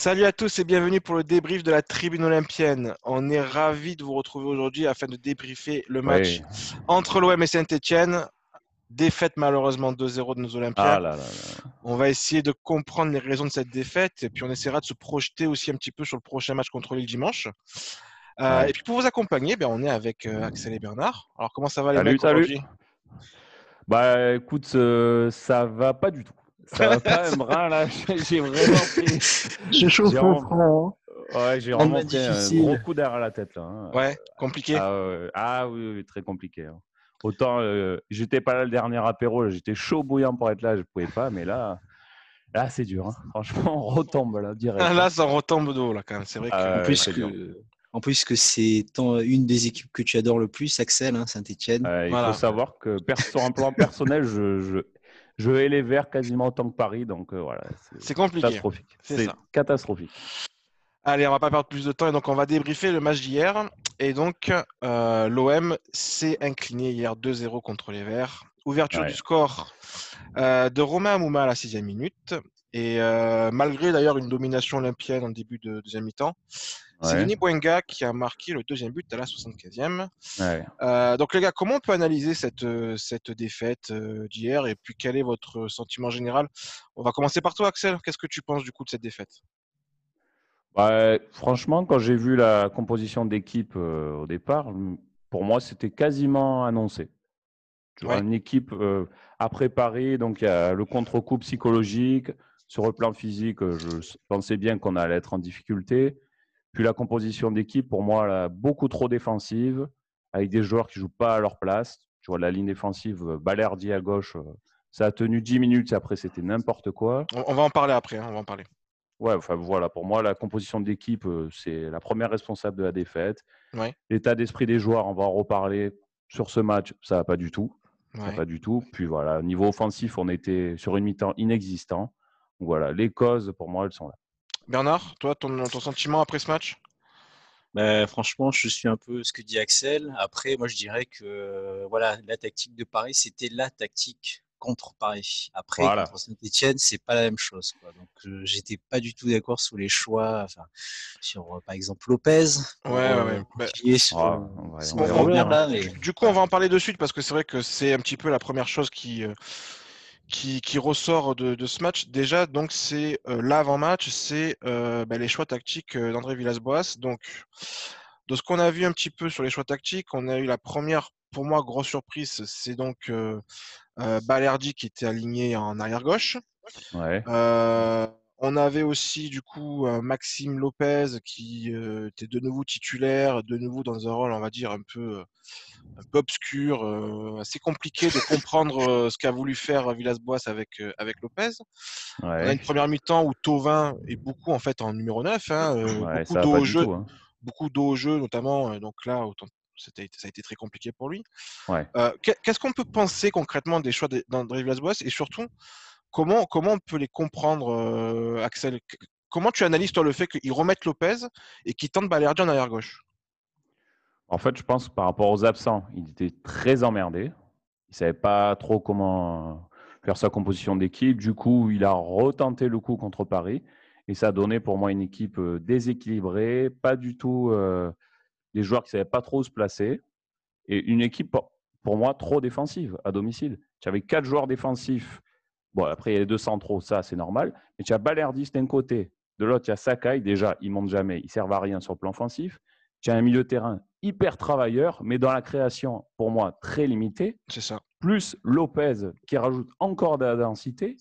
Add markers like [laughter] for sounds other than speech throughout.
Salut à tous et bienvenue pour le débrief de la tribune olympienne. On est ravis de vous retrouver aujourd'hui afin de débriefer le match entre l'OM et Saint-Etienne. Défaite malheureusement 2-0 de nos Olympiens. Ah on va essayer de comprendre les raisons de cette défaite et puis on essaiera de se projeter aussi un petit peu sur le prochain match contre le dimanche. Euh, et puis pour vous accompagner, ben, on est avec euh, Axel et Bernard. Alors comment ça va les salut, mecs salut. Bah écoute, euh, ça va pas du tout. Ça va pas, là. [laughs] J'ai vraiment pris. J'ai chaud au front. Ouais, j'ai vraiment pris un gros coup d'air à la tête là. Hein. Ouais, compliqué. Ah, ah oui, oui, très compliqué. Hein. Autant, euh, j'étais pas là le dernier apéro, j'étais chaud bouillant pour être là, je pouvais pas, mais là, là c'est dur. Hein. Franchement, [laughs] on retombe là direct. Ah, là, ça retombe d'eau là quand même. C'est vrai que. en plus que, en plus que c'est une des équipes que tu adores le plus, Axel, hein, Saint-Etienne. il faut savoir que sur un plan personnel, je, je, je hais les Verts quasiment autant que Paris, donc euh, voilà. C'est compliqué. Catastrophique. C'est catastrophique. Allez, on va pas perdre plus de temps et donc on va débriefer le match d'hier. Et donc, euh, l'OM s'est incliné hier 2-0 contre les Verts. Ouverture du score euh, de Romain Amouma à la sixième minute. Et malgré d'ailleurs une domination olympienne en début de deuxième mi-temps, c'est Denis Bouenga qui a marqué le deuxième but à la 75e. Euh, donc les gars, comment on peut analyser cette, euh, cette défaite euh, d'hier et puis quel est votre sentiment général? On va commencer par toi Axel. Qu'est-ce que tu penses du coup de cette défaite? Bah, Franchement, quand j'ai vu la composition d'équipe au départ, pour moi c'était quasiment annoncé. Tu vois, une équipe à préparer, donc il y a le contre-coup psychologique. Sur le plan physique, je pensais bien qu'on allait être en difficulté. Puis la composition d'équipe, pour moi, là, beaucoup trop défensive, avec des joueurs qui ne jouent pas à leur place. Tu vois, la ligne défensive, euh, Balerdi à gauche, euh, ça a tenu 10 minutes et après, c'était n'importe quoi. On va en parler après, hein, on va en parler. Ouais, enfin voilà, pour moi, la composition d'équipe, euh, c'est la première responsable de la défaite. L'état d'esprit des joueurs, on va en reparler sur ce match, ça va pas du tout. Ça pas du tout. Puis voilà, niveau offensif, on était sur une mi-temps inexistant. Voilà, les causes, pour moi, elles sont là. Bernard, toi, ton, sentiment après ce match? Ben, franchement, je suis un peu ce que dit Axel. Après, moi, je dirais que voilà, la tactique de Paris, c'était la tactique contre Paris. Après, contre Saint-Etienne, c'est pas la même chose. Donc, je j'étais pas du tout d'accord sur les choix. Enfin, sur, par exemple, Lopez. Ouais, ouais, Du coup, on va en parler de suite parce que c'est vrai que c'est un petit peu la première chose qui. Qui, ressort de, ce match, déjà, donc c'est euh, l'avant-match, c'est euh, bah, les choix tactiques euh, d'André Villas-Boas. Donc, de ce qu'on a vu un petit peu sur les choix tactiques, on a eu la première, pour moi, grosse surprise, c'est donc Balerdi qui était aligné en arrière gauche. On avait aussi du coup Maxime Lopez qui était de nouveau titulaire, de nouveau dans un rôle, on va dire, un peu un peu obscur, euh, assez compliqué de comprendre euh, ce qu'a voulu faire Villas-Boas avec, euh, avec Lopez. On a une première mi-temps où Tovin est beaucoup en fait en numéro 9, hein, beaucoup d'eau au jeu, hein. beaucoup d'eau au jeu notamment. donc là, autant, ça a été très compliqué pour lui. Qu'est-ce qu'on peut penser concrètement des choix d'André Villas-Boas et surtout comment, on peut les comprendre, Axel? Comment tu analyses toi le fait qu'il remette Lopez et qu'il tente Balerdi en arrière gauche? En fait, je pense que par rapport aux absents, il était très emmerdé. Il ne savait pas trop comment faire sa composition d'équipe. Du coup, il a retenté le coup contre Paris. Et ça a donné pour moi une équipe euh, déséquilibrée, pas du tout euh, des joueurs qui ne savaient pas trop où se placer. Et une équipe, pour moi, trop défensive à domicile. Tu avais quatre joueurs défensifs. Bon, après, il y a les deux centraux, ça, c'est normal. Mais tu as Balerdis d'un côté. De l'autre, il y a Sakai. Déjà, il ne monte jamais. Il ne sert à rien sur le plan offensif. Tu as un milieu de terrain hyper travailleur, mais dans la création, pour moi, très limité. C'est ça. Plus Lopez qui rajoute encore de la densité.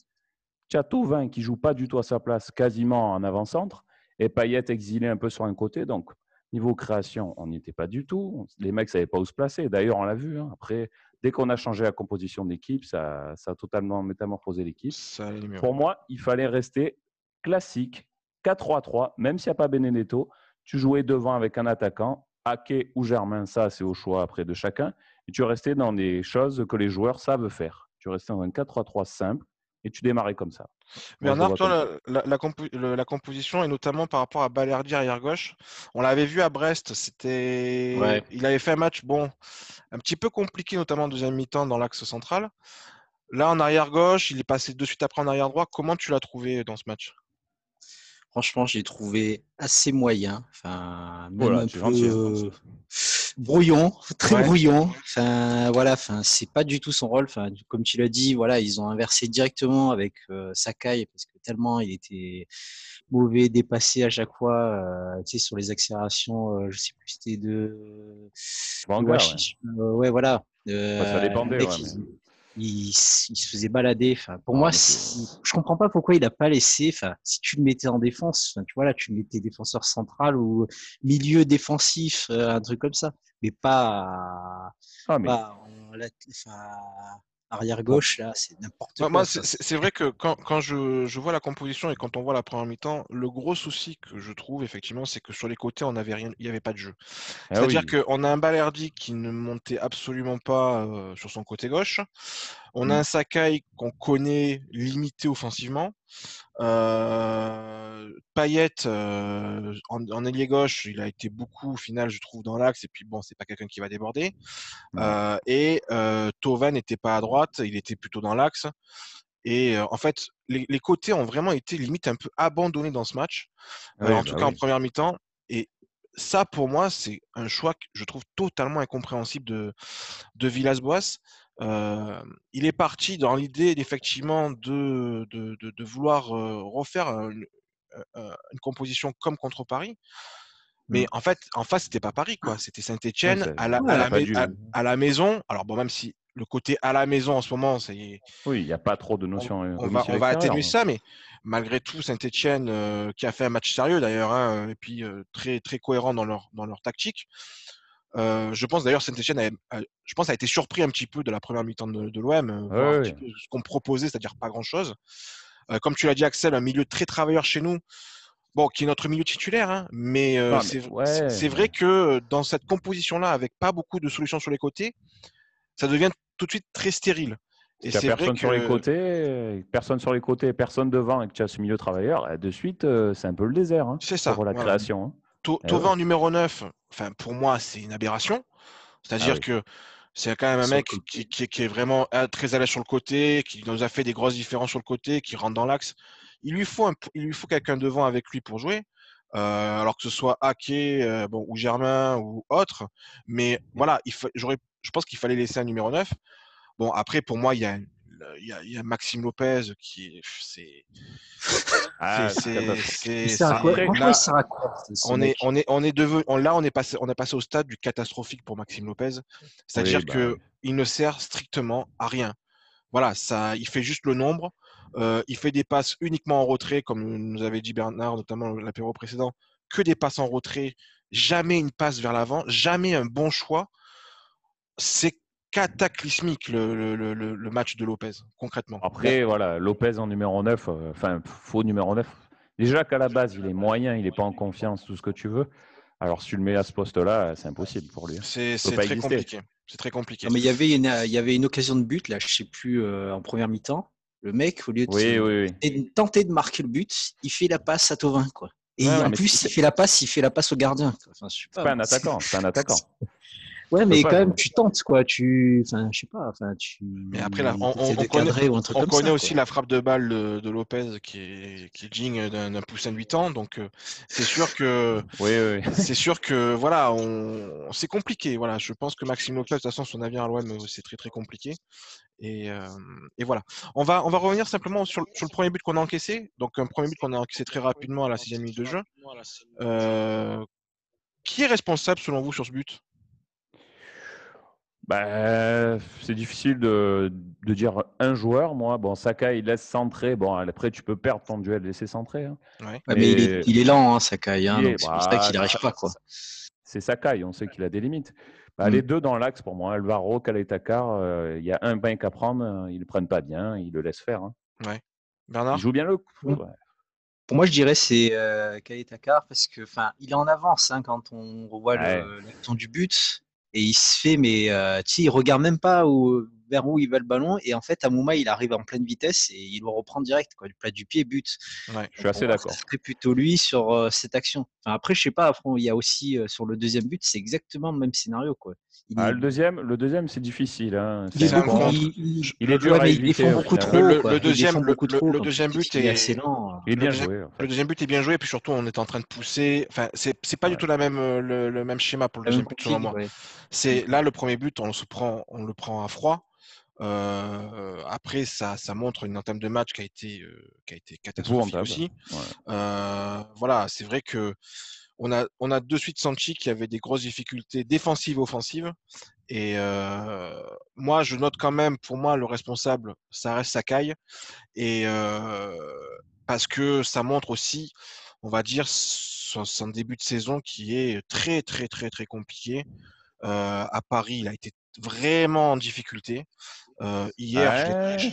Tu as Tauvin qui joue pas du tout à sa place, quasiment en avant-centre. Et Payet exilé un peu sur un côté. Donc, niveau création, on n'y était pas du tout. Les mecs ne savaient pas où se placer. D'ailleurs, on l'a vu. Hein. Après, dès qu'on a changé la composition d'équipe, ça, ça, a totalement métamorphosé l'équipe. Pour moi, il fallait rester classique, 4-3-3, même s'il n'y a pas Benedetto tu jouais devant avec un attaquant, Ake ou Germain, ça c'est au choix après de chacun, et tu restais dans des choses que les joueurs savent faire. Tu restais dans un 4-3-3 simple et tu démarrais comme ça. Bernard, toi, la, composition, et notamment par rapport à Balerdi arrière gauche, on l'avait vu à Brest, c'était, il avait fait un match bon, un petit peu compliqué, notamment en deuxième mi-temps dans l'axe central. Là, en arrière gauche, il est passé de suite après en arrière droit. Comment tu l'as trouvé dans ce match? Franchement, j'ai trouvé assez moyen. Enfin, même un peu hein. brouillon, [laughs] très brouillon. Enfin, voilà. Enfin, c'est pas du tout son rôle. Enfin, comme tu l'as dit, voilà, ils ont inversé directement avec Sakai parce que tellement il était mauvais, dépassé à chaque fois, euh, tu sais, sur les accélérations, euh, je sais plus, c'était de. ouais. voilà. ça dépendait, il, se faisait balader. Enfin, pour moi, je comprends pas pourquoi il a pas laissé. Enfin, si tu le mettais en défense, tu vois là, tu le mettais défenseur central ou milieu défensif, euh, un truc comme ça, mais pas, ah, pas arrière gauche, là, c'est n'importe quoi. Moi, c'est vrai que quand, quand je, je, vois la composition et quand on voit la première mi-temps, le gros souci que je trouve, effectivement, c'est que sur les côtés, on avait rien, il n'y avait pas de jeu. Ah C'est-à-dire qu'on a un Balerdi qui ne montait absolument pas euh, sur son côté gauche. On a mmh. un Sakai qu'on connaît limité offensivement. Euh, Payet euh, en, ailier gauche, il a été beaucoup au final, je trouve, dans l'axe. Et puis bon, c'est pas quelqu'un qui va déborder. Euh, et euh, Tova n'était pas à droite, il était plutôt dans l'axe. Et en fait, les, côtés ont vraiment été limite un peu abandonnés dans ce match, en tout bah cas en première mi-temps. Et ça, pour moi, c'est un choix que je trouve totalement incompréhensible de, de Villas-Boas il est parti dans l'idée effectivement de, de, vouloir refaire une, composition comme contre Paris. Mais mmh. en fait, en face, c'était pas Paris, quoi. C'était Saint-Etienne à, la, à, la, maison. Alors, bon, même si le côté à la maison en ce moment, c'est. Oui, il n'y a pas trop de notions. On, va, on va, atténuer ça, mais malgré tout, Saint-Etienne, qui a fait un match sérieux d'ailleurs, hein, et puis très, très cohérent dans leur, dans leur tactique, euh, je pense d'ailleurs Saint-Etienne a, je pense, a été surpris un petit peu de la première mi-temps de, l'OM, ce qu'on proposait, c'est-à-dire pas grand-chose. Euh, comme tu l'as dit, Axel, un milieu très travailleur chez nous, bon, qui est notre milieu titulaire, hein, mais, c'est vrai que dans cette composition-là, avec pas beaucoup de solutions sur les côtés, ça devient tout de suite très stérile. Et c'est personne sur les côtés, personne sur les côtés, personne devant, et que tu as ce milieu travailleur, de suite, c'est un peu le désert. Hein, c'est ça. Pour la création. Hein. Tova en numéro 9, enfin, pour moi, c'est une aberration. C'est-à-dire ah que c'est quand même un mec qui, qui, est vraiment euh, très à l'aise sur le côté, qui nous a fait des grosses différences sur le côté, qui rentre dans l'axe. Il lui faut, il lui faut quelqu'un devant avec lui pour jouer. Euh, alors que ce soit Ake euh, bon, ou Germain ou autre. Mais voilà, il je pense qu'il fallait laisser un numéro 9. Bon, après, pour moi, il y a il y, a, Maxime Lopez qui est. C'est. Ah, c'est. On est, on est, on est devenu, là, on est passé, on est passé au stade du catastrophique pour Maxime Lopez. C'est-à-dire qu'il bah que ne sert strictement à rien. Voilà, ça, il fait juste le nombre. Euh, il fait des passes uniquement en retrait, comme nous avait dit Bernard, notamment l'apéro précédent, que des passes en retrait, jamais une passe vers l'avant, jamais un bon choix. C'est cataclysmique le, le, le, match de Lopez, concrètement. Après, voilà, Lopez en numéro 9, euh, enfin, faux numéro 9. Déjà qu'à la base, il est moyen, il n'est pas en confiance, tout ce que tu veux. Alors, si tu le mets à ce poste-là, c'est impossible pour lui. Hein. C'est très compliqué. C'est très compliqué. mais il y avait une, il y avait une occasion de but, là, je sais plus, euh, en première mi-temps. Le mec, au lieu de tenter de marquer le but, il fait la passe à Tovin, quoi. Et en plus, il fait la passe, il fait la passe au gardien. Enfin, c'est pas, un attaquant, c'est un attaquant. [laughs] Ouais, mais quand même, tu tentes, quoi. Tu, enfin, je sais pas, enfin, tu. Mais après, là, on, on, connaît, on connaît aussi la frappe de balle de, Lopez qui est, qui est digne d'un poussin de 8 ans. Donc, euh, c'est sûr que. [laughs] oui, oui. C'est sûr que, voilà, on, c'est compliqué. Voilà, je pense que Maxime Lopez, de toute façon, son avenir à l'OM, c'est très, très compliqué. Et, euh, et, voilà. On va, on va revenir simplement sur, sur le premier but qu'on a encaissé. Donc, un premier but qu'on a encaissé très rapidement à la sixième minute de jeu. Euh, qui est responsable, selon vous, sur ce but? Bah, c'est difficile de, de, dire un joueur. Moi, bon, Sakai, il laisse centrer. Bon, après, tu peux perdre ton duel, laisser centrer. Hein. Ouais. mais il est, il est lent, hein, Sakai. Hein, c'est pour ça qu'il n'arrive pas. Quoi. C'est Sakai, on sait qu'il a des limites. Bah, mm. Les deux dans l'axe, pour moi, Alvaro, Kaletakar, euh, il y a un bank à prendre. Euh, ils ne le prennent pas bien, ils le laissent faire. Hein. Ouais. Bernard? Il joue bien le coup. Mm. Pour moi, je dirais c'est euh, Kaletakar parce que, il est en avance hein, quand on revoit le, du but et il se fait, mais euh, tu sais, il regarde même pas où, vers où il va le ballon. Et en fait, à Mouma, il arrive en pleine vitesse et il le reprend direct, quoi, du plat du pied, but. Ouais, je suis assez d'accord. C'est plutôt lui sur euh, cette action. Enfin, après, je sais pas, il y a aussi euh, sur le deuxième but, c'est exactement le même scénario, quoi. Ah, le deuxième, le deuxième, c'est difficile. Hein. Il, est, il, est dur à éviter, beaucoup trop. Le, deuxième, le, deuxième but est, assez lent. Il est bien le, deuxième, joué, le deuxième but est bien joué, et puis surtout, on est en train de pousser. Enfin, c'est pas du tout la même, le, le, même schéma pour le deuxième but, selon moi. C'est là le premier but, on se prend, on le prend à froid. Euh, après, ça, ça montre une entame de match qui a été, euh, qui a été catastrophique aussi. Euh, voilà, c'est vrai que on a, on a de suite Sanchi qui avait des grosses difficultés défensives et offensives. Et moi, je note quand même, pour moi, le responsable, ça reste Sakai. Et parce que ça montre aussi, on va dire, son, son, début de saison qui est très, très, très, très compliqué. À Paris, il a été vraiment en difficulté. Hier, je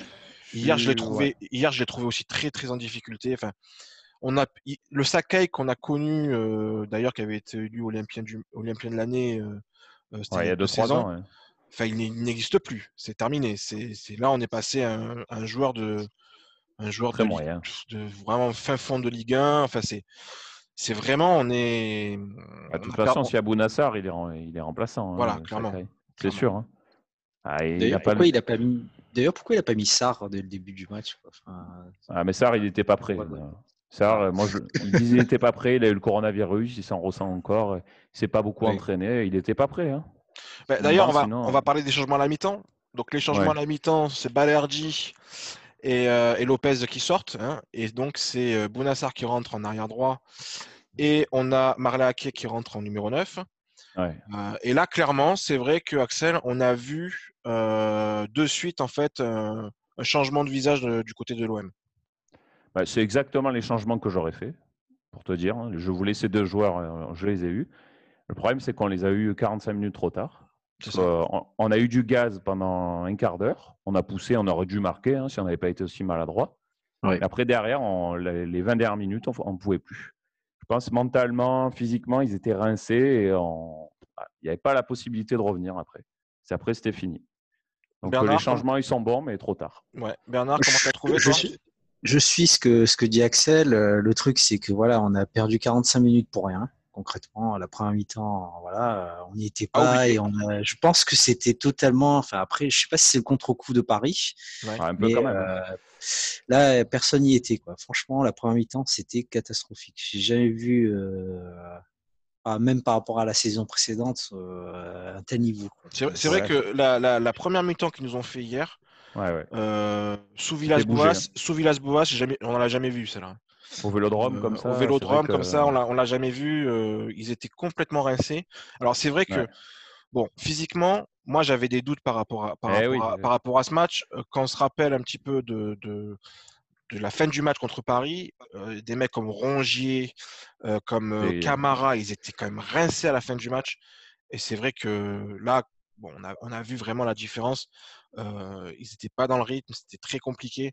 hier, je l'ai trouvé, ouais. hier, je l'ai trouvé aussi très, très en difficulté. Enfin, on a le Sakai qu'on a connu, euh, d'ailleurs, qui avait été élu Olympien, du, Olympien de l'année. Euh, ouais, il y a deux, trois ans. Ouais. Enfin, il n'existe plus. C'est terminé. C'est là, on est passé à un, à un joueur de, un joueur de, vraiment fin fond de Ligue 1. Enfin, c'est c'est vraiment, on est. Bah, de toute façon, si Abou Nassar, il est, il est remplaçant. Voilà, hein, clairement. C'est sûr. Hein. Ah, D'ailleurs, pourquoi, le... il a pas mis... pourquoi il n'a pas mis Sarr dès le début du match enfin... ah, Mais Sarr, il n'était pas prêt. Ouais, ouais. Sarr, moi, je... il disait qu'il n'était pas prêt. Il a eu le coronavirus, il s'en ressent encore. Il ne s'est pas beaucoup oui. entraîné. Il n'était pas prêt. Hein. Bah, D'ailleurs, on, va, sinon... on va parler des changements à la mi-temps. Donc, les changements ouais. à la mi-temps, c'est Balerdi et, euh, et, Lopez qui sortent. Hein. Et donc, c'est euh, Bounassar qui rentre en arrière droit. Et on a Marla qui rentre en numéro 9. Ouais. Euh, et là, clairement, c'est vrai que Axel, on a vu euh, de suite en fait un, changement de visage de, du côté de l'OM. Bah, c'est exactement les changements que j'aurais fait, pour te dire. Hein. Je voulais ces deux joueurs, je les ai eus. Le problème, c'est qu'on les a eus 45 minutes trop tard. Euh, on, on, a eu du gaz pendant un quart d'heure. On a poussé, on aurait dû marquer hein, si on n'avait pas été aussi maladroit. Après, derrière, on, les, les 20 dernières minutes, on ne pouvait plus. Je pense mentalement, physiquement, ils étaient rincés et on... il n'y avait pas la possibilité de revenir après. C'est après, c'était fini. Donc Bernard, les changements, ils sont bons, mais trop tard. Ouais. Bernard, comment tu as trouvé je suis, je suis ce que, ce que dit Axel. Le truc, c'est que voilà, on a perdu 45 minutes pour rien. Concrètement, à la première mi-temps, voilà, on n'y était pas ah, oui. et on a, je pense que c'était totalement. Enfin, après, je sais pas si c'est le contre-coup de Paris, ouais, un peu mais quand même. Euh, là, personne n'y était. Quoi. Franchement, la première mi-temps, c'était catastrophique. J'ai jamais vu, euh, même par rapport à la saison précédente, euh, un tel niveau. C'est vrai que la, la, la première mi-temps qu'ils nous ont fait hier, ouais, ouais. Euh, sous Villas-Boas, sous Villas-Boas, on n'en a jamais vu celle-là. Au Vélodrome comme ça. Au Vélodrome comme que... ça, on l'a jamais vu. Euh, ils étaient complètement rincés. Alors c'est vrai que bon, physiquement, moi j'avais des doutes par rapport à par, eh rapport, oui. à, par rapport à ce match. Euh, quand on se rappelle un petit peu de, de, de la fin du match contre Paris, euh, des mecs comme Rongier, euh, comme euh, Camara, ils étaient quand même rincés à la fin du match. Et c'est vrai que là, bon, on, a, on a vu vraiment la différence. Euh, ils n'étaient pas dans le rythme, c'était très compliqué.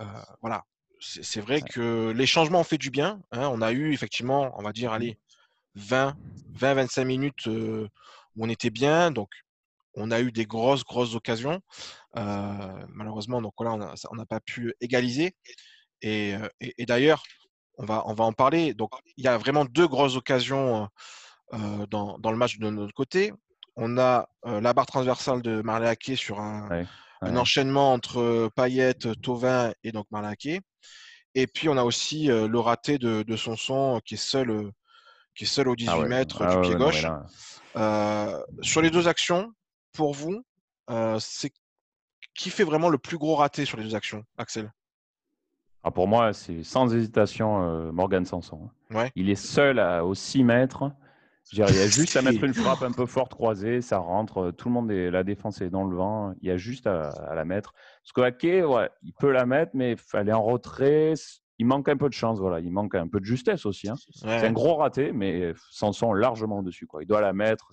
Euh, voilà. C'est vrai que les changements ont fait du bien. Hein. On a eu effectivement, on va dire, allez, 20, 20-25 minutes où on était bien. Donc, on a eu des grosses, grosses occasions. Euh, malheureusement, donc là, on n'a pas pu égaliser. Et, et, et d'ailleurs, on va, on va en parler. Donc, il y a vraiment deux grosses occasions euh, dans, dans, le match de notre côté. On a la barre transversale de Marleaké sur un, ouais, ouais. un, enchaînement entre Payet, Tovin et donc Marleaké. Et puis, on a aussi le raté de, de Sanson qui est seul, qui est seul au 18 ah ouais. mètres ah du pied non, gauche. sur les deux actions, pour vous, euh, c'est qui fait vraiment le plus gros raté sur les deux actions, Axel? Ah, Pour moi, c'est sans hésitation euh, Morgan Sanson. Ouais. Il est seul à, aux 6 mètres. Il y a juste à mettre une frappe un peu forte croisée, ça rentre. Tout le monde est la défense est dans le vent. Il y a juste à, à la mettre. Parce que Ake, ouais, il peut la mettre, mais il fallait en retrait. Il manque un peu de chance, voilà. Il manque un peu de justesse aussi. Hein. Ouais. C'est un gros raté, mais Sanson largement dessus. Quoi. Il doit la mettre.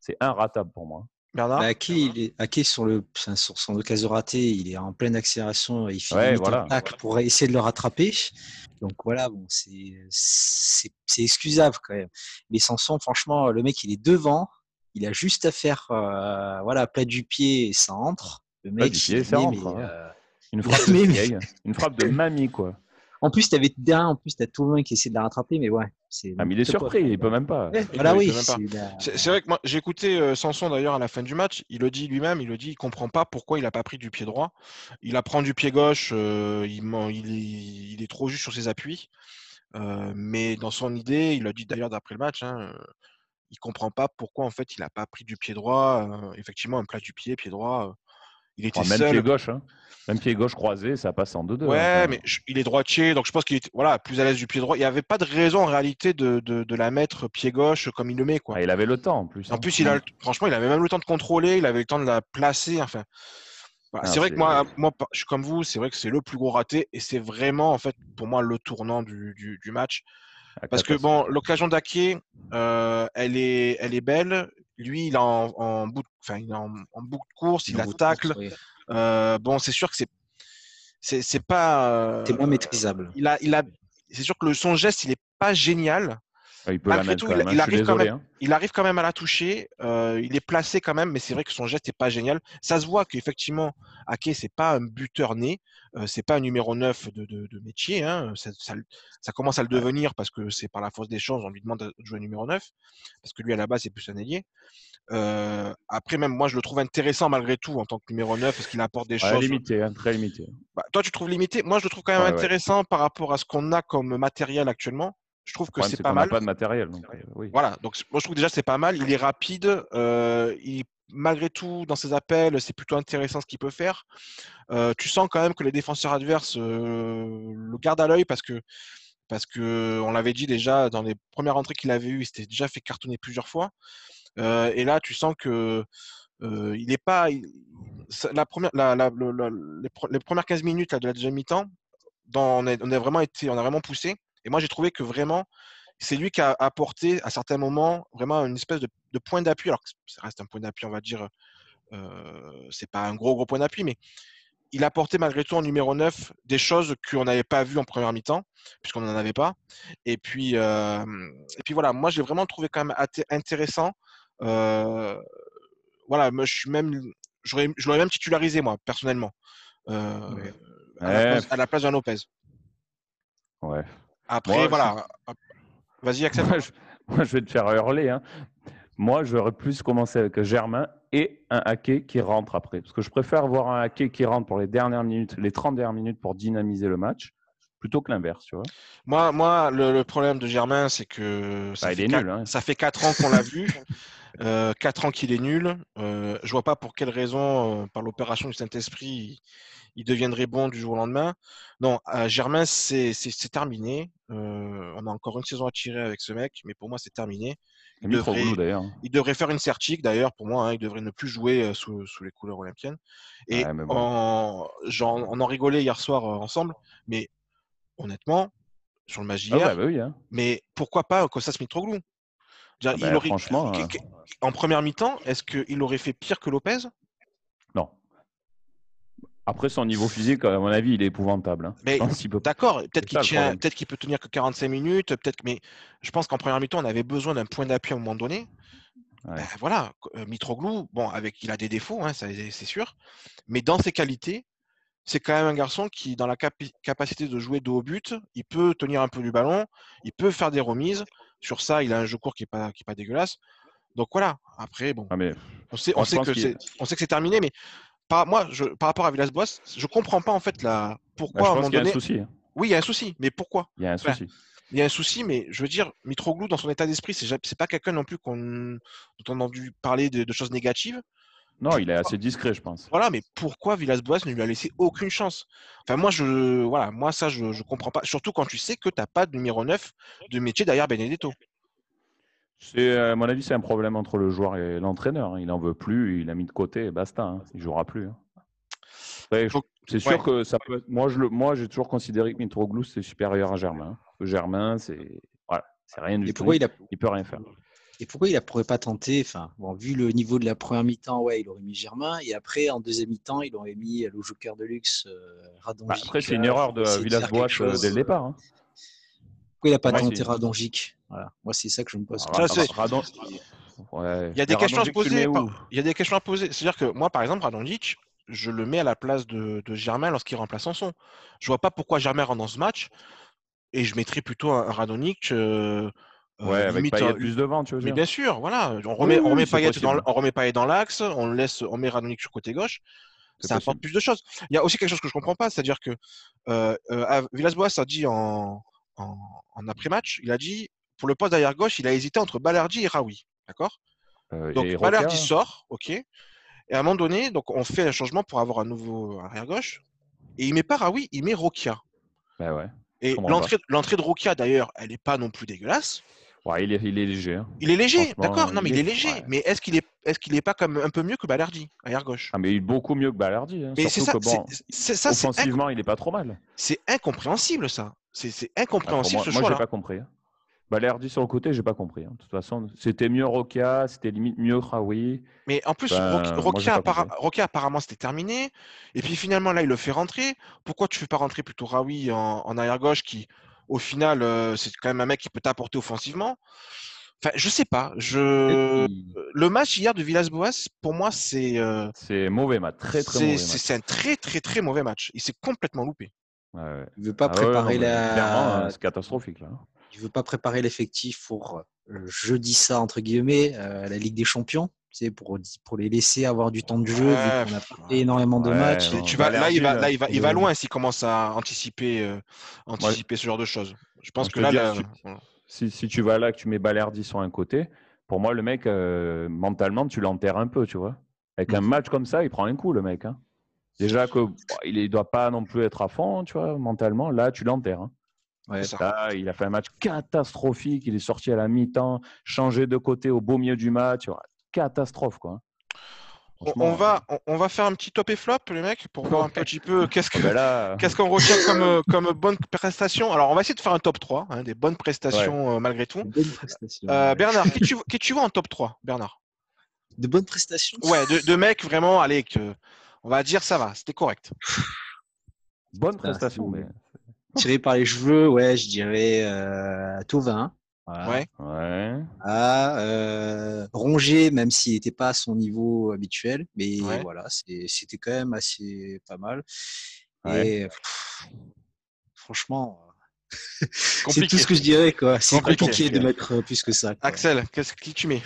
C'est inratable pour moi. Bernard bah, il est, Ake sur, le, sur son occasion ratée, il est en pleine accélération, il fait ouais, voilà. pour essayer de le rattraper. Donc voilà, bon, c'est excusable quand même. Mais Sanson, franchement, le mec, il est devant, il a juste à faire euh, voilà, plat du pied et ça entre. Le mec, pied, il ça entre, hein. euh, une, frappe de vieille, une frappe de mamie, quoi. En plus, tu avais derrière, en plus, tu as tout le monde qui essaie de la rattraper, mais ouais, Ah, mais il est surpris, il peut même pas. voilà, oui. C'est vrai que moi, j'ai écouté euh, Sanson d'ailleurs à la fin du match. Il le dit lui-même, il le dit, il comprend pas pourquoi il n'a pas pris du pied droit. Il apprend du pied gauche, euh, il, il, est, trop juste sur ses appuis. Euh, mais dans son idée, il l'a dit d'ailleurs d'après le match, hein, il comprend pas pourquoi en fait il n'a pas pris du pied droit. effectivement, un plat du pied, pied droit. Il était même pied gauche. Hein. Même pied gauche croisé, ça passe en 2-2. Ouais, hein, mais il est droitier, donc je pense qu'il est voilà, plus à l'aise du pied droit. Il n'y avait pas de raison en réalité de, de, la mettre pied gauche comme il le met. Quoi. Ah, il avait le temps en plus. En hein. plus, il a, franchement, il avait même le temps de contrôler, il avait le temps de la placer. Enfin, ah, c'est vrai que moi, moi, je suis comme vous, c'est vrai que c'est le plus gros raté et c'est vraiment en fait pour moi le tournant du, du, du match. Parce que bon, l'occasion d'Ake, euh, elle, est, elle est belle. Lui, il est en, en bout, de, il est en, en bout de course, il, il tacle. Euh, bon, c'est sûr que c'est c'est pas. Euh, c'est moins maîtrisable. Il a, il a, c'est sûr que le, son geste, il est pas génial. Il peut la mettre quand même. Il, arrive quand même, hein. il, arrive quand même, à la toucher. Euh, il est placé quand même, mais c'est vrai que son geste n'est pas génial. Ça se voit qu'effectivement, Ake, c'est pas un buteur né. Euh, c'est pas un numéro 9 de, de, de métier. Hein. Ça, ça, ça, commence à le devenir parce que c'est par la force des choses, on lui demande de jouer numéro 9. Parce que lui, à la base, c'est plus un ailier. Euh, après, même moi, je le trouve intéressant malgré tout en tant que numéro 9 parce qu'il apporte des choses. Limité, hein, très limité. Bah, toi, tu trouves limité? Moi, je le trouve quand même intéressant par rapport à ce qu'on a comme matériel actuellement. Je trouve que c'est pas mal. pas de matériel. Donc, euh, oui. Voilà, donc moi je trouve déjà c'est pas mal. Il est rapide. Euh, il, malgré tout, dans ses appels, c'est plutôt intéressant ce qu'il peut faire. Euh, tu sens quand même que les défenseurs adverses le gardent à l'œil parce que parce que on l'avait dit déjà dans les premières entrées qu'il avait eues, il s'était déjà fait cartonner plusieurs fois. Et là, tu sens que il n'est pas. la première, la, la, les, premières 15 minutes de la deuxième mi-temps, on, on, a vraiment été, on a vraiment poussé. Et moi, j'ai trouvé que vraiment, c'est lui qui a apporté à certains moments vraiment une espèce de, de point d'appui. Alors que ça reste un point d'appui, on va dire. Euh, c'est pas un gros gros point d'appui, mais il apportait malgré tout en numéro 9 des choses qu'on n'avait pas vues en première mi-temps, puisqu'on n'en avait pas. Et puis, euh, et puis voilà, moi j'ai vraiment trouvé quand même intéressant euh, voilà, moi, je suis même, je l'aurais même titularisé moi personnellement euh, à, la place, d'un Lopez. Ouais. Après, voilà. Vas-y, Axel. Moi je, vais te faire hurler. Hein. Moi, j'aurais plus commencé avec Germain et un hacké qui rentre après. Parce que je préfère voir un hacké qui rentre pour les dernières minutes, les 30 dernières minutes pour dynamiser le match, plutôt que l'inverse, tu vois. Moi, moi le, problème de Germain, c'est que ça, bah, fait nul, hein. ça fait 4 ans qu'on l'a vu. [laughs] Euh, 4 ans qu'il est nul. Euh, je vois pas pour quelle raison, euh, par l'opération du Saint-Esprit, il, deviendrait bon du jour au lendemain. Non, euh, Germain, c'est terminé. Euh, on a encore une saison à tirer avec ce mec, mais pour moi, c'est terminé. Il devrait, il devrait, faire une certique, d'ailleurs, pour moi. Hein, il devrait ne plus jouer sous, sous, les couleurs olympiennes. Et on, on en rigolait hier soir ensemble, mais honnêtement, sur le Magier, ah bah hein. mais pourquoi pas Kostas Mitroglou ah bah, franchement, euh, en première mi-temps, est-ce qu'il aurait fait pire que Lopez? Non. Après, son niveau physique, à mon avis, il est épouvantable. Hein. Mais d'accord, peut-être qu'il tient, peut tenir que 45 minutes, peut-être, mais je pense qu'en première mi-temps, on avait besoin d'un point d'appui à un moment donné. Ben, voilà, euh, Mitroglou, bon, avec, il a des défauts, hein, c'est sûr, mais dans ses qualités, c'est quand même un garçon qui, dans la capacité de jouer de haut but, il peut tenir un peu du ballon, il peut faire des remises. Sur ça, il a un jeu court qui n'est pas, qui pas dégueulasse. Donc voilà, après, bon, ah, mais, on, sait, on, sait que c'est, on sait que c'est terminé, mais par, moi, je, par rapport à Villas-Boas, je ne comprends pas en fait la, pourquoi bah, à un moment donné. Y a un souci. Hein. Oui, il y a un souci, mais pourquoi? Il y a un souci. il y a un souci, mais je veux dire, Mitroglou, dans son état d'esprit, c'est, pas quelqu'un non plus qu'on, dont on a entendu parler de, de choses négatives. Non, il est assez discret, je pense. Voilà, mais pourquoi Villas-Boas ne lui a laissé aucune chance? Enfin, moi, je, voilà, moi ça, je ne comprends pas. Surtout quand tu sais que tu n'as pas de numéro 9 de métier derrière Benedetto. C'est, à mon avis, c'est un problème entre le joueur et l'entraîneur. Il n'en veut plus, il a mis de côté et basta. Hein. Il ne jouera plus. Hein. c'est sûr que ça peut Moi, je moi, j'ai toujours considéré que Mitroglou, c'est supérieur à Germain. Germain, c'est voilà, c'est rien du tout. Il, a... il peut rien faire. Et pourquoi il ne pourrait pas tenter enfin, bon, Vu le niveau de la première mi-temps, ouais, il aurait mis Germain. Et après, en deuxième mi-temps, il aurait mis le joker de luxe, euh, Bah, après, c'est une erreur de Villas-Boas euh, dès le départ. Hein. Pourquoi il n'a pas tenté Radonjic? Voilà. Moi, c'est ça que je me pose. Ah, il y a des questions à se poser. Il y a des questions à poser. C'est-à-dire que moi, par exemple, Radonjic, je le mets à la place de, de Germain lorsqu'il remplace Sanson. Je vois pas pourquoi Germain rentre dans ce match et je mettrais plutôt un, Radonic. Euh, ouais, avec Payet plus devant, tu veux Mais bien sûr, voilà. On remet, on remet Payet dans, on remet Payet dans l'axe, on laisse, on met Radonic sur côté gauche. Ça apporte plus de choses. Il y a aussi quelque chose que je comprends pas, c'est-à-dire que euh, euh, Villas-Boas a dit en, en, en après-match, il a dit pour le poste d'arrière gauche, il a hésité entre Balerdi et Raoui, d'accord? Euh, Donc Balerdi sort, ok. Et à un moment donné, donc on fait un changement pour avoir un nouveau arrière gauche. Et il met pas Raoui, il met Rokia. Ben ouais. Et l'entrée de Rokia, d'ailleurs, elle n'est pas non plus dégueulasse. Ouais, il est, il est léger. Hein. Il est léger, d'accord. Non, mais il est, léger. Mais est-ce qu'il est, est-ce qu'il est pas comme un peu mieux que Balardi, arrière gauche? Ah, mais il est beaucoup mieux que Balardi. Hein. Mais c'est ça. Bon, ça offensivement, il est pas trop mal. C'est incompréhensible, ça. C'est incompréhensible ah, ce choix-là. Moi, j'ai pas compris. Hein. Balerdi sur le côté, j'ai pas compris. De toute façon, c'était mieux Rokia, c'était limite mieux Raoui. Mais en plus, ben, Rokia, apparemment, c'était terminé. Et puis finalement, là, il le fait rentrer. Pourquoi tu fais pas rentrer plutôt Raoui en arrière gauche qui au final, euh, c'est quand même un mec qui peut t'apporter offensivement. Enfin, je sais pas. Je... Le match hier de Villas-Boas, pour moi, c'est. Euh, c'est mauvais match. Très, très mauvais C'est un très, très, très mauvais match. Il s'est complètement loupé. Ouais, Il veut pas ah préparer la. Hein, c'est catastrophique là. Il veut pas préparer l'effectif pour euh, jeudi ça entre guillemets la Ligue des Champions pour, pour les laisser avoir du temps de jeu, vu qu'on a pas fait énormément de matchs. Tu vas, là, il va, là, il va, il va loin s'il commence à anticiper, euh, anticiper ce genre de choses. Je pense que là, si, si, tu vas là, que tu mets Balerdi sur un côté, pour moi, le mec, euh, mentalement, tu l'enterres un peu, tu vois. Avec un mm. match comme ça, il prend un coup, le mec. Hein. Déjà que il ne doit pas non plus être à fond, tu vois, mentalement. Là, tu l'enterres. Hein. il a fait un match catastrophique. Il est sorti à la mi-temps, changé de côté au beau milieu du match catastrophe. Quoi. On va, on va faire un petit top et flop, les mecs, pour voir un [laughs] petit peu qu'est-ce qu'on ben [laughs] qu'on retient comme, euh, comme bonne prestation. Alors, on va essayer de faire un top 3, hein, des bonnes prestations euh, malgré tout. Euh, Bernard, qui tu, [laughs] qui tu vois en top 3, Bernard? De bonnes prestations? Ouais, de, de mecs vraiment, allez, que, on va dire ça va, c'était correct. Bonne prestation, mais. Tiré par les cheveux, ouais, je dirais euh, Tauvin. Ouais. ouais. À euh, Ronger, même s'il n'était pas à son niveau habituel, mais voilà, c'était quand même assez pas mal. Et franchement, [laughs] c'est tout ce que je dirais. quoi. C'est compliqué de mettre euh, plus que ça. Axel, qu'est-ce que tu mets?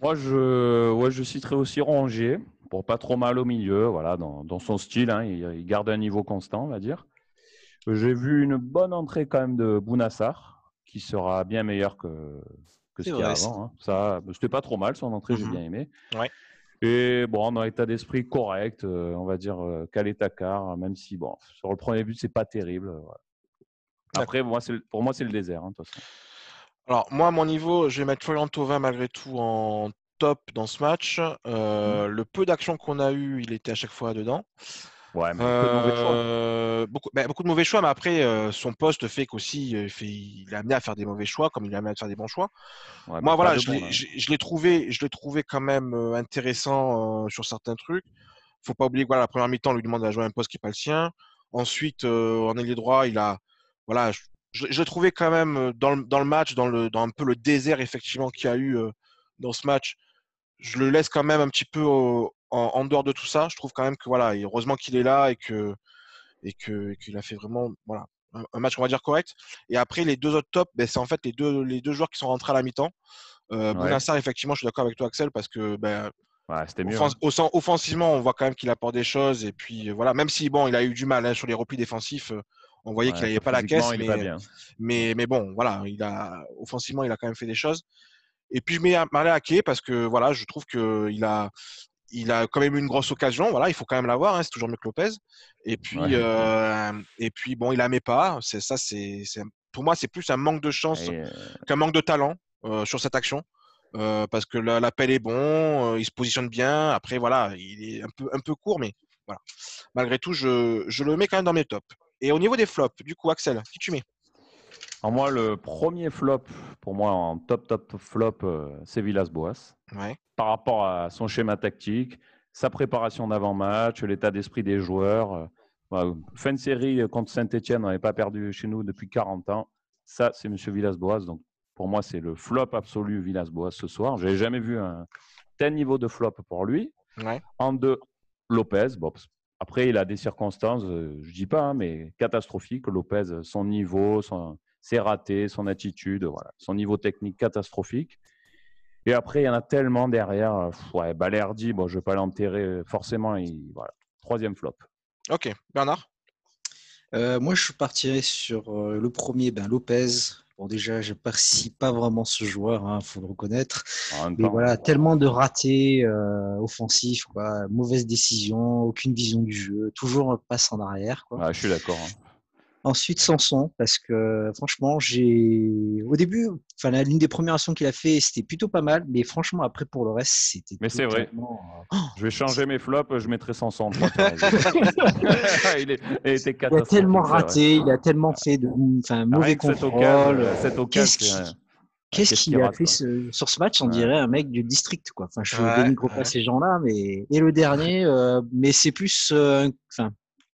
Moi, je, ouais, je citerai aussi Rongier, pour pas trop mal au milieu, voilà, dans, dans son style. Hein, il, garde un niveau constant, on va dire. J'ai vu une bonne entrée quand même de Bounassar qui sera bien meilleur que, que ce qu'il y a avant. Hein. Ça, c'était pas trop mal son entrée, j'ai mmh bien aimé. Et bon, dans état d'esprit correct, euh, on va dire euh, calé car même si bon, sur le premier but, c'est pas terrible. Euh, Après, moi, pour moi, c'est le désert. Hein, Alors, moi, à mon niveau, je vais mettre Florian malgré tout en top dans ce match. Mmh. Le peu d'action qu'on a eu, il était à chaque fois dedans. Ouais, mais euh, beaucoup, ben, beaucoup, de mauvais choix, mais après, euh, son poste fait qu'aussi, euh, il, est amené à faire des mauvais choix, comme il est amené à faire des bons choix. Moi, voilà, je l'ai trouvé, je trouvé quand même intéressant sur certains trucs. faut pas oublier que voilà, la première mi-temps, on lui demande à jouer un poste qui n'est pas le sien. Ensuite, en ailier droit, il a, voilà, je, l'ai trouvé quand même dans le, dans le match, dans, le, dans un peu le désert effectivement qu'il y a eu dans ce match. Je le laisse quand même un petit peu au, en, dehors de tout ça, je trouve quand même que voilà, heureusement qu'il est là et que et que qu'il a fait vraiment voilà un, match on va dire correct. Et après les deux autres tops, ben, c'est en fait les deux les deux joueurs qui sont rentrés à la mi-temps. Euh, effectivement, je suis d'accord avec toi Axel parce que ben, c'était mieux. Hein. offensivement, on voit quand même qu'il apporte des choses et puis voilà, même si bon, il a eu du mal hein, sur les replis défensifs. Euh, on voyait qu'il n'avait pas la caisse, mais, mais, mais bon, voilà, il a offensivement, il a quand même fait des choses. Et puis je mets Marley Ake parce que voilà, je trouve qu'il a, il a quand même eu une grosse occasion. Voilà, il faut quand même l'avoir. Hein, c'est toujours mieux que Lopez. Et puis, euh, et puis bon, il la met pas. C'est ça, c'est, pour moi, c'est plus un manque de chance euh, qu'un manque de talent euh, sur cette action. parce que l'appel est bon, il se positionne bien. Après, voilà, il est un peu, un peu court, mais voilà. Malgré tout, je, je le mets quand même dans mes tops. Et au niveau des flops, du coup, Axel, qui tu mets? Alors moi, le premier flop, pour moi, en top, top flop, c'est Villas-Boas. Ouais par rapport à son schéma tactique, sa préparation d'avant-match, l'état d'esprit des joueurs. Euh, fin de série contre Saint-Etienne, on n'avait pas perdu chez nous depuis 40 ans. Ça, c'est M. Villas-Boas. Donc, pour moi, c'est le flop absolu Villas-Boas ce soir. Je n'avais jamais vu un tel niveau de flop pour lui. En deux, Lopez. Bon, Après, il a des circonstances, je dis pas, hein, mais catastrophiques. Lopez, son niveau, son, ses ratés, son attitude, voilà, son niveau technique catastrophique. Et après, il y en a tellement derrière. Ouais, Balerdi, bon, je ne vais pas l'enterrer forcément. Il, voilà, troisième flop. Ok, Bernard? Euh, Moi, je partirais sur euh, le premier, ben, Lopez. Bon, déjà, je n'apprécie pas vraiment ce joueur, il hein, faut le reconnaître. Mais voilà, tellement de ratés euh, offensifs, quoi. mauvaise décision, aucune vision du jeu, toujours passe en arrière. Quoi. je suis d'accord. Hein. Ensuite, Sanson, parce que franchement, j'ai. Au début, enfin, l'une des premières actions qu'il a fait, c'était plutôt pas mal, mais franchement, après, pour le reste, c'était. Mais c'est vrai. Euh, je vais changer mes flops, je mettrai Sanson. [laughs] [laughs] il, est... il, était il a tellement raté, il a tellement fait de enfin, mauvais contrôle. Qu'est-ce qu'il a fait sur ce match On dirait un mec du district, quoi. Enfin, je ne dénigre pas ces gens-là, mais et le dernier, euh, mais c'est plus, euh,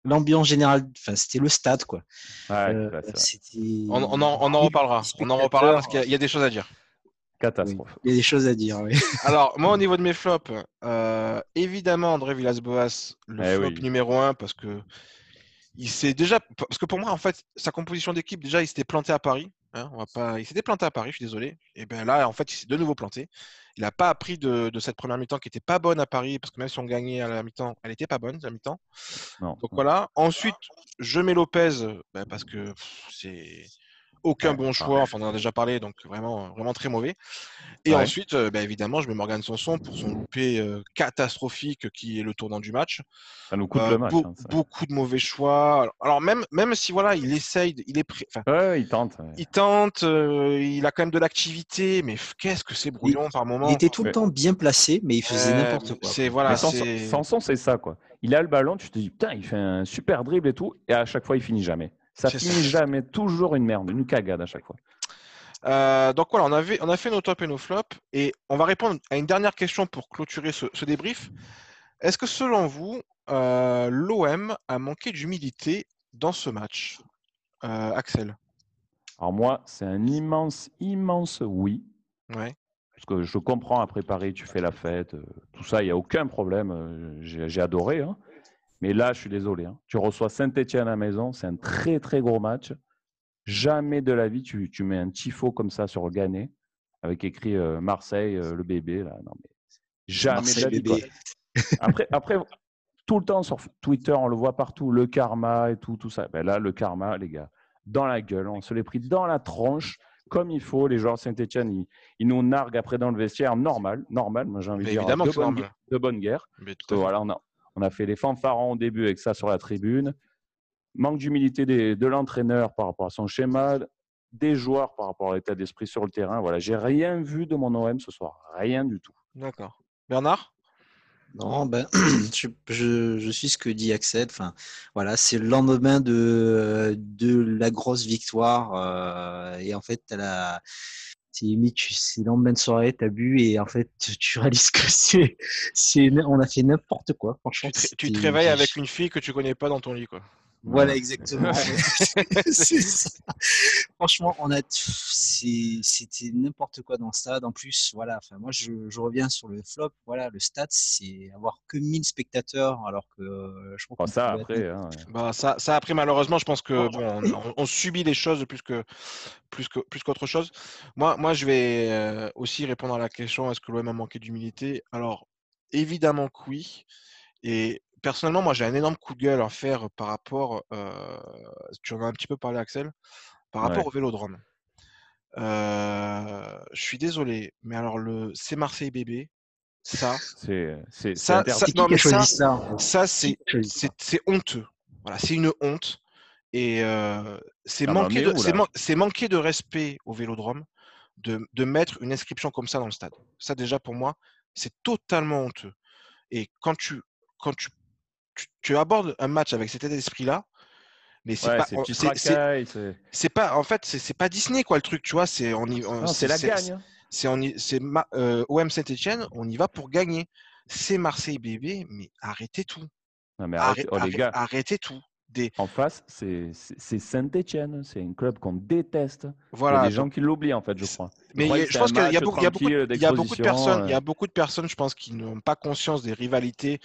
l'ambiance générale, enfin, c'était le stade, quoi. Euh, on, on, en, on, en, reparlera. On en reparlera parce qu'il y, a des choses à dire. Catastrophe. il y a des choses à dire, oui. [laughs] Alors, moi, au niveau de mes flops, euh, évidemment, André Villas-Boas, le eh flop numéro un, parce que il s'est déjà. Parce que pour moi, en fait, sa composition d'équipe, déjà, il s'était planté à Paris. Hein, on va pas... Il s'était planté à Paris, je suis désolé. Et bien là, en fait, il s'est de nouveau planté. Il n'a pas appris de, cette première mi-temps qui n'était pas bonne à Paris, parce que même si on gagnait à la mi-temps, elle n'était pas bonne, la mi-temps. Donc voilà. Ensuite, je mets Lopez, ben, parce que c'est aucun bon choix. Enfin, on en a déjà parlé, donc vraiment, vraiment très mauvais. Et ensuite, euh, bah, évidemment, je mets Morgan Sanson pour son loupé euh, catastrophique qui est le tournant du match. Ça nous coûte le euh, match. Hein, beaucoup de mauvais choix. Alors, même, même si voilà, il essaye, il est prêt. il tente. Il tente, il a quand même de l'activité, mais qu'est-ce que c'est brouillon par moment. Il était tout le temps bien placé, mais il faisait n'importe quoi. C'est voilà. Sanson, c'est ça quoi. Il a le ballon, tu te dis putain, il fait un super dribble et tout, et à chaque fois, il finit jamais. Ça finit jamais, toujours une merde, une cagade à chaque fois. Euh, donc voilà, on, avait, on a fait nos tops et nos flops et on va répondre à une dernière question pour clôturer ce, débrief. Est-ce que selon vous, euh, l'OM a manqué d'humilité dans ce match? Euh, Axel Alors moi, c'est un immense, immense oui. Ouais. Parce que je comprends, à préparer, tu fais la fête, tout ça, il n'y a aucun problème. J'ai adoré. Hein. Mais là, je suis désolé. Hein. Tu reçois Saint-Etienne à la maison, c'est un très très gros match. Jamais de la vie, tu, mets un tifo comme ça sur Gagné, avec écrit euh, Marseille, euh, le bébé. Là. Non, mais jamais de la vie. Après, après, tout le temps sur Twitter, on le voit partout, le karma et tout, tout ça. Ben là, le karma, les gars, dans la gueule, on se l'est pris dans la tronche comme il faut. Les joueurs de Saint-Etienne, ils, nous narguent après dans le vestiaire. Normal, normal. Moi, j'ai envie de dire de bonne, de bonne, guerre. voilà, on a, on a fait les fanfarons au début avec ça sur la tribune. Manque d'humilité de l'entraîneur par rapport à son schéma, des joueurs par rapport à l'état d'esprit sur le terrain. Voilà, j'ai rien vu de mon OM ce soir, rien du tout. D'accord. Bernard? Non, ben, [clears throat] je, suis ce que dit Axel. Enfin, voilà, c'est le lendemain de, de la grosse victoire. Euh, et en fait, tu as c'est limite, c'est le lendemain de soirée, t'as bu et en fait, tu réalises que [laughs] c'est, c'est, on a fait n'importe quoi. Franchement, tu te, réveilles avec une fille que tu connais pas dans ton lit, quoi. Voilà, exactement. [laughs] [laughs] Franchement, on a c'était n'importe quoi dans le stade. En plus, voilà. Enfin, moi, je, reviens sur le flop. Voilà, le stade, c'est avoir que 1000 spectateurs, alors que euh, je crois ça après. Hein, bah, ça, ça après, malheureusement, je pense que bon, on, subit les choses plus que plus que plus qu'autre chose. Moi, moi, je vais euh, aussi répondre à la question est-ce que l'OM a manqué d'humilité? Alors, évidemment que oui. Et personnellement, moi, j'ai un énorme coup de gueule à faire par rapport, tu en as un petit peu parlé, Axel, par rapport au vélodrome. je suis désolé, mais alors le c'est Marseille bébé, ça, c'est ça, ça, ça, c'est c'est honteux. Voilà, c'est une honte et c'est manquer de c'est manquer de respect au vélodrome de, de mettre une inscription comme ça dans le stade. Ça déjà pour moi, c'est totalement honteux. Et quand tu quand tu tu, abordes un match avec cet état d'esprit-là, mais c'est pas, c'est pas, en fait, c'est pas Disney quoi le truc, tu vois, c'est on c'est la gagne. Hein. C'est c'est euh, OM Saint-Etienne, on y va pour gagner. C'est Marseille bébé, mais arrêtez tout. Non mais arrêtez, oh, les gars. arrêtez tout. En face, c'est Saint-Etienne, c'est un club qu'on déteste. Voilà. Il y a des gens qui l'oublient, en fait, je crois. Mais je pense qu'il y, a beaucoup, de personnes, il y a beaucoup de personnes, je pense, qui n'ont pas conscience des rivalités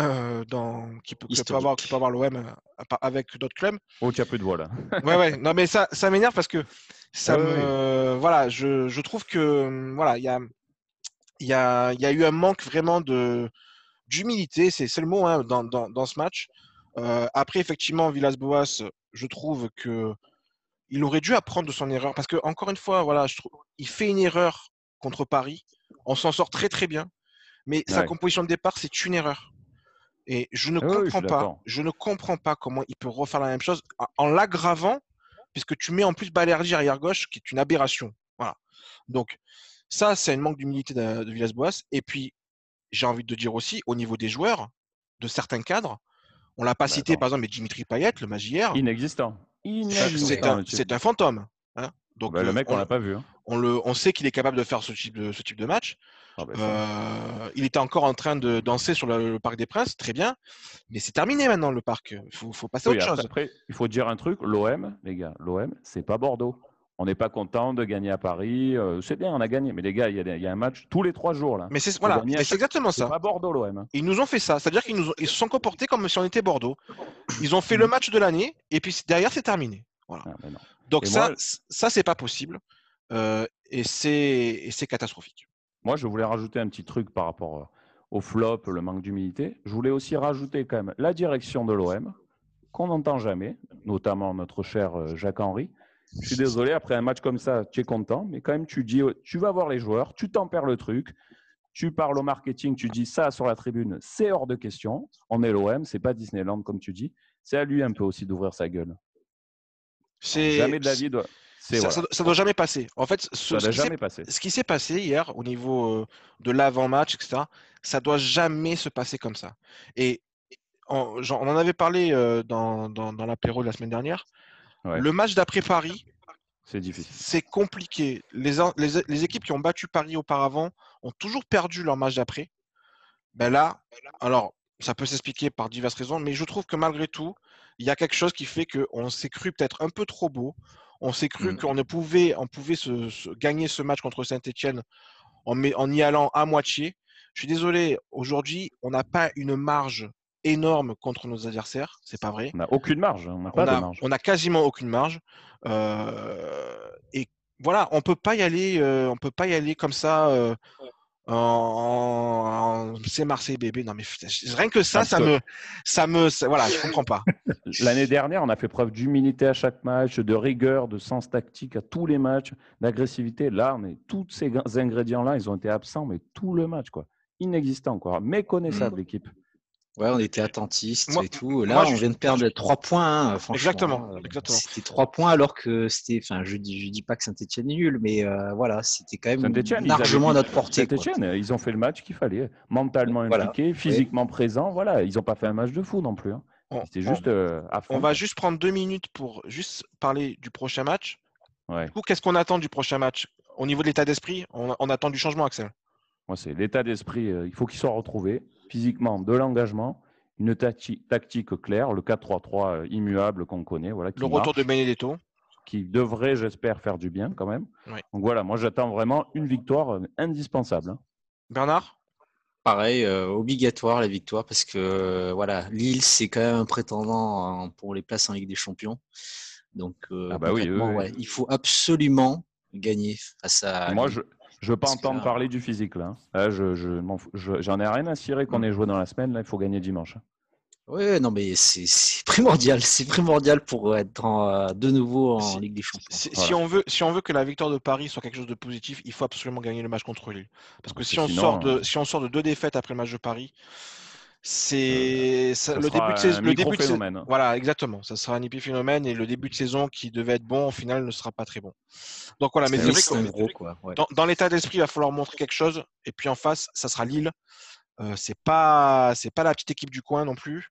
euh, dans, qui peut, peut avoir, avoir l'OM euh, avec d'autres clubs. Oh, tu as plus de voix là. ouais, ouais. [laughs] Non, mais ça, ça m'énerve parce que ça me, voilà, je, je, trouve que voilà, il y a, y a, y a eu un manque vraiment de d'humilité, c'est le mot hein, dans, dans, dans, ce match. Euh, après, effectivement, Villas-Boas, je trouve que il aurait dû apprendre de son erreur parce que encore une fois, voilà, je trouve, il fait une erreur contre Paris, on s'en sort très très bien, mais sa composition de départ, c'est une erreur. Et je ne comprends pas, je ne comprends pas comment il peut refaire la même chose en l'aggravant, puisque tu mets en plus Balerdi arrière gauche, qui est une aberration. Voilà. Donc ça, c'est un manque d'humilité de, de Villas-Boas. Et puis, j'ai envie de dire aussi, au niveau des joueurs, de certains cadres, on l'a pas bah, cité, par exemple, mais Dimitri Payet, le magière. Inexistant. C'est un, fantôme. Hein. Donc, bah, le mec, on, l'a pas vu. Hein. On, le, on sait qu'il est capable de faire ce type de, ce type de match. Ah, bah, euh, il était encore en train de danser sur le, Parc des Princes, très bien. Mais c'est terminé maintenant, le parc. Il faut, faut, passer à autre chose. Après, il faut dire un truc l'OM, les gars, l'OM, c'est pas Bordeaux on n'est pas content de gagner à Paris. Euh, c'est bien, on a gagné. Mais les gars, il y, a un match tous les trois jours. là. Mais c'est voilà, exactement ça. pas Bordeaux, l'OM. Ils nous ont fait ça. C'est-à-dire qu'ils nous ils se sont comportés comme si on était Bordeaux. Ils ont fait le match de l'année et puis derrière, c'est terminé. Voilà. Ah, Donc ça, ça c'est pas possible. Euh, et c'est catastrophique. Moi, je voulais rajouter un petit truc par rapport euh, au flop, le manque d'humilité. Je voulais aussi rajouter quand même la direction de l'OM, qu'on n'entend jamais, notamment notre cher Jacques Henry je suis désolé, après un match comme ça, tu es content, mais quand même, tu dis, tu vas voir les joueurs, tu tempères le truc, tu parles au marketing, tu dis ça sur la tribune, c'est hors de question. On est l'OM, c'est pas Disneyland comme tu dis. C'est à lui un peu aussi d'ouvrir sa gueule. Jamais de la vie. Ça, ne doit jamais passer. En fait, ce, ce qui s'est passé hier au niveau euh, de l'avant-match, etc., ça doit jamais se passer comme ça. Et on, en avait parlé euh, dans, dans, dans l'apéro de la semaine dernière. Le match d'après Paris, c'est difficile. C'est compliqué. Les, les, équipes qui ont battu Paris auparavant ont toujours perdu leur match d'après. Ben là, alors, ça peut s'expliquer par diverses raisons, mais je trouve que malgré tout, il y a quelque chose qui fait qu'on s'est cru peut-être un peu trop beau. On s'est cru mm. qu'on ne pouvait, on pouvait se, gagner ce match contre Saint-Etienne en, en y allant à moitié. Je suis désolé, aujourd'hui, on n'a pas une marge énorme contre nos adversaires, c'est pas vrai. On n'a aucune marge, on n'a pas de marge. On a quasiment aucune marge. Euh, et voilà, on peut pas y aller, euh, on peut pas y aller comme ça. Euh, en, c'est Marseille bébé. Non mais rien que ça, ça me, ça me, voilà, je comprends pas. [laughs] L'année dernière, on a fait preuve d'humilité à chaque match, de rigueur, de sens tactique à tous les matchs, d'agressivité. Là, on est tous ces ingrédients-là, ils ont été absents, mais tout le match, quoi, inexistant, quoi, méconnaissable mmh. l'équipe. Ouais, on était attentistes et tout. Là, on vient de perdre trois points, hein, franchement. Exactement, euh, exactement. C'était trois points alors que c'était. Enfin, je dis, je dis pas que Saint-Etienne est nul, mais euh, voilà, c'était quand même largement notre portée. Saint-Etienne, ils ont fait le match qu'il fallait. Mentalement impliqué, physiquement présent. Voilà, ils n'ont pas fait un match de fou non plus. Hein. C'était juste euh, à fond. On va juste prendre deux minutes pour juste parler du prochain match. Du coup, qu'est-ce qu'on attend du prochain match? Au niveau de l'état d'esprit, on, on, attend du changement, Axel. Moi, c'est l'état d'esprit. il faut qu'il soit retrouvé physiquement de l'engagement, une tactique claire, le 4-3-3 euh, immuable qu'on connaît. Voilà, le retour de Benedetto. Qui devrait, j'espère, faire du bien quand même. Donc voilà, moi j'attends vraiment une victoire euh, indispensable. Hein. Bernard? Pareil, euh, obligatoire la victoire parce que voilà, Lille c'est quand même un prétendant hein, pour les places en Ligue des Champions. Donc ah bah oui, il faut absolument gagner face à. Moi, je, je veux pas entendre parler du physique là. Hein. je, j'en ai rien à cirer qu'on ait joué dans la semaine. Là, il faut gagner dimanche. Hein. Oui, non, mais c'est, primordial. C'est primordial pour être euh, de nouveau en Ligue des Champions. Si, on veut, si on veut que la victoire de Paris soit quelque chose de positif, il faut absolument gagner le match contre Lille. Parce que si on, sort de, si on sort de deux défaites après le match de Paris, c'est euh, le début de saison. Le début de. Voilà, exactement. Ça sera un épiphénomène et le début de saison qui devait être bon, au final, ne sera pas très bon. Donc voilà, mais c'est vrai que dans, l'état d'esprit, il va falloir montrer quelque chose. Et puis en face, ça sera Lille. Euh, c'est pas, c'est pas la petite équipe du coin non plus.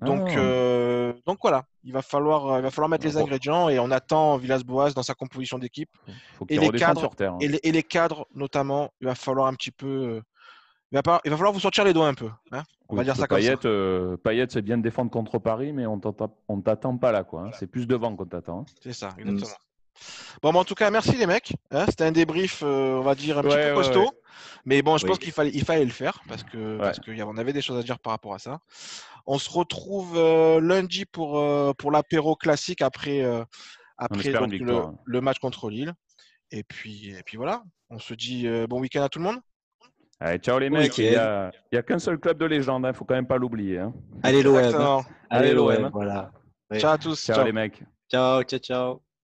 Donc, ah. euh, donc voilà, il va falloir, il va falloir mettre les ingrédients et on attend Villas-Boas dans sa composition d'équipe. Et, les cadres, hein. et, les, cadres notamment, il va falloir un petit peu il va, falloir vous sortir les doigts un peu. Hein. on va dire ça comme ça. Euh, Payet, c'est bien de défendre contre Paris, mais on ne t'attend pas là. quoi. Hein. C'est plus devant qu'on t'attend. Hein. C'est ça, exactement. Bon, en tout cas, merci les mecs. C'était un débrief, euh, on va dire, un petit peu costaud. Mais bon, je pense qu'il fallait, il fallait le faire parce que parce qu'on avait des choses à dire par rapport à ça. On se retrouve euh, lundi pour, pour l'apéro classique après, après le, match contre Lille. Et puis, et puis voilà, on se dit bon week-end à tout le monde. Allez, ciao les mecs. Il n'y a, qu'un seul club de légende, il hein, ne faut quand même pas l'oublier. Hein. Allez l'OM. Allez l'OM. Voilà. Ciao à tous. ciao. les mecs. Ciao, ciao, ciao.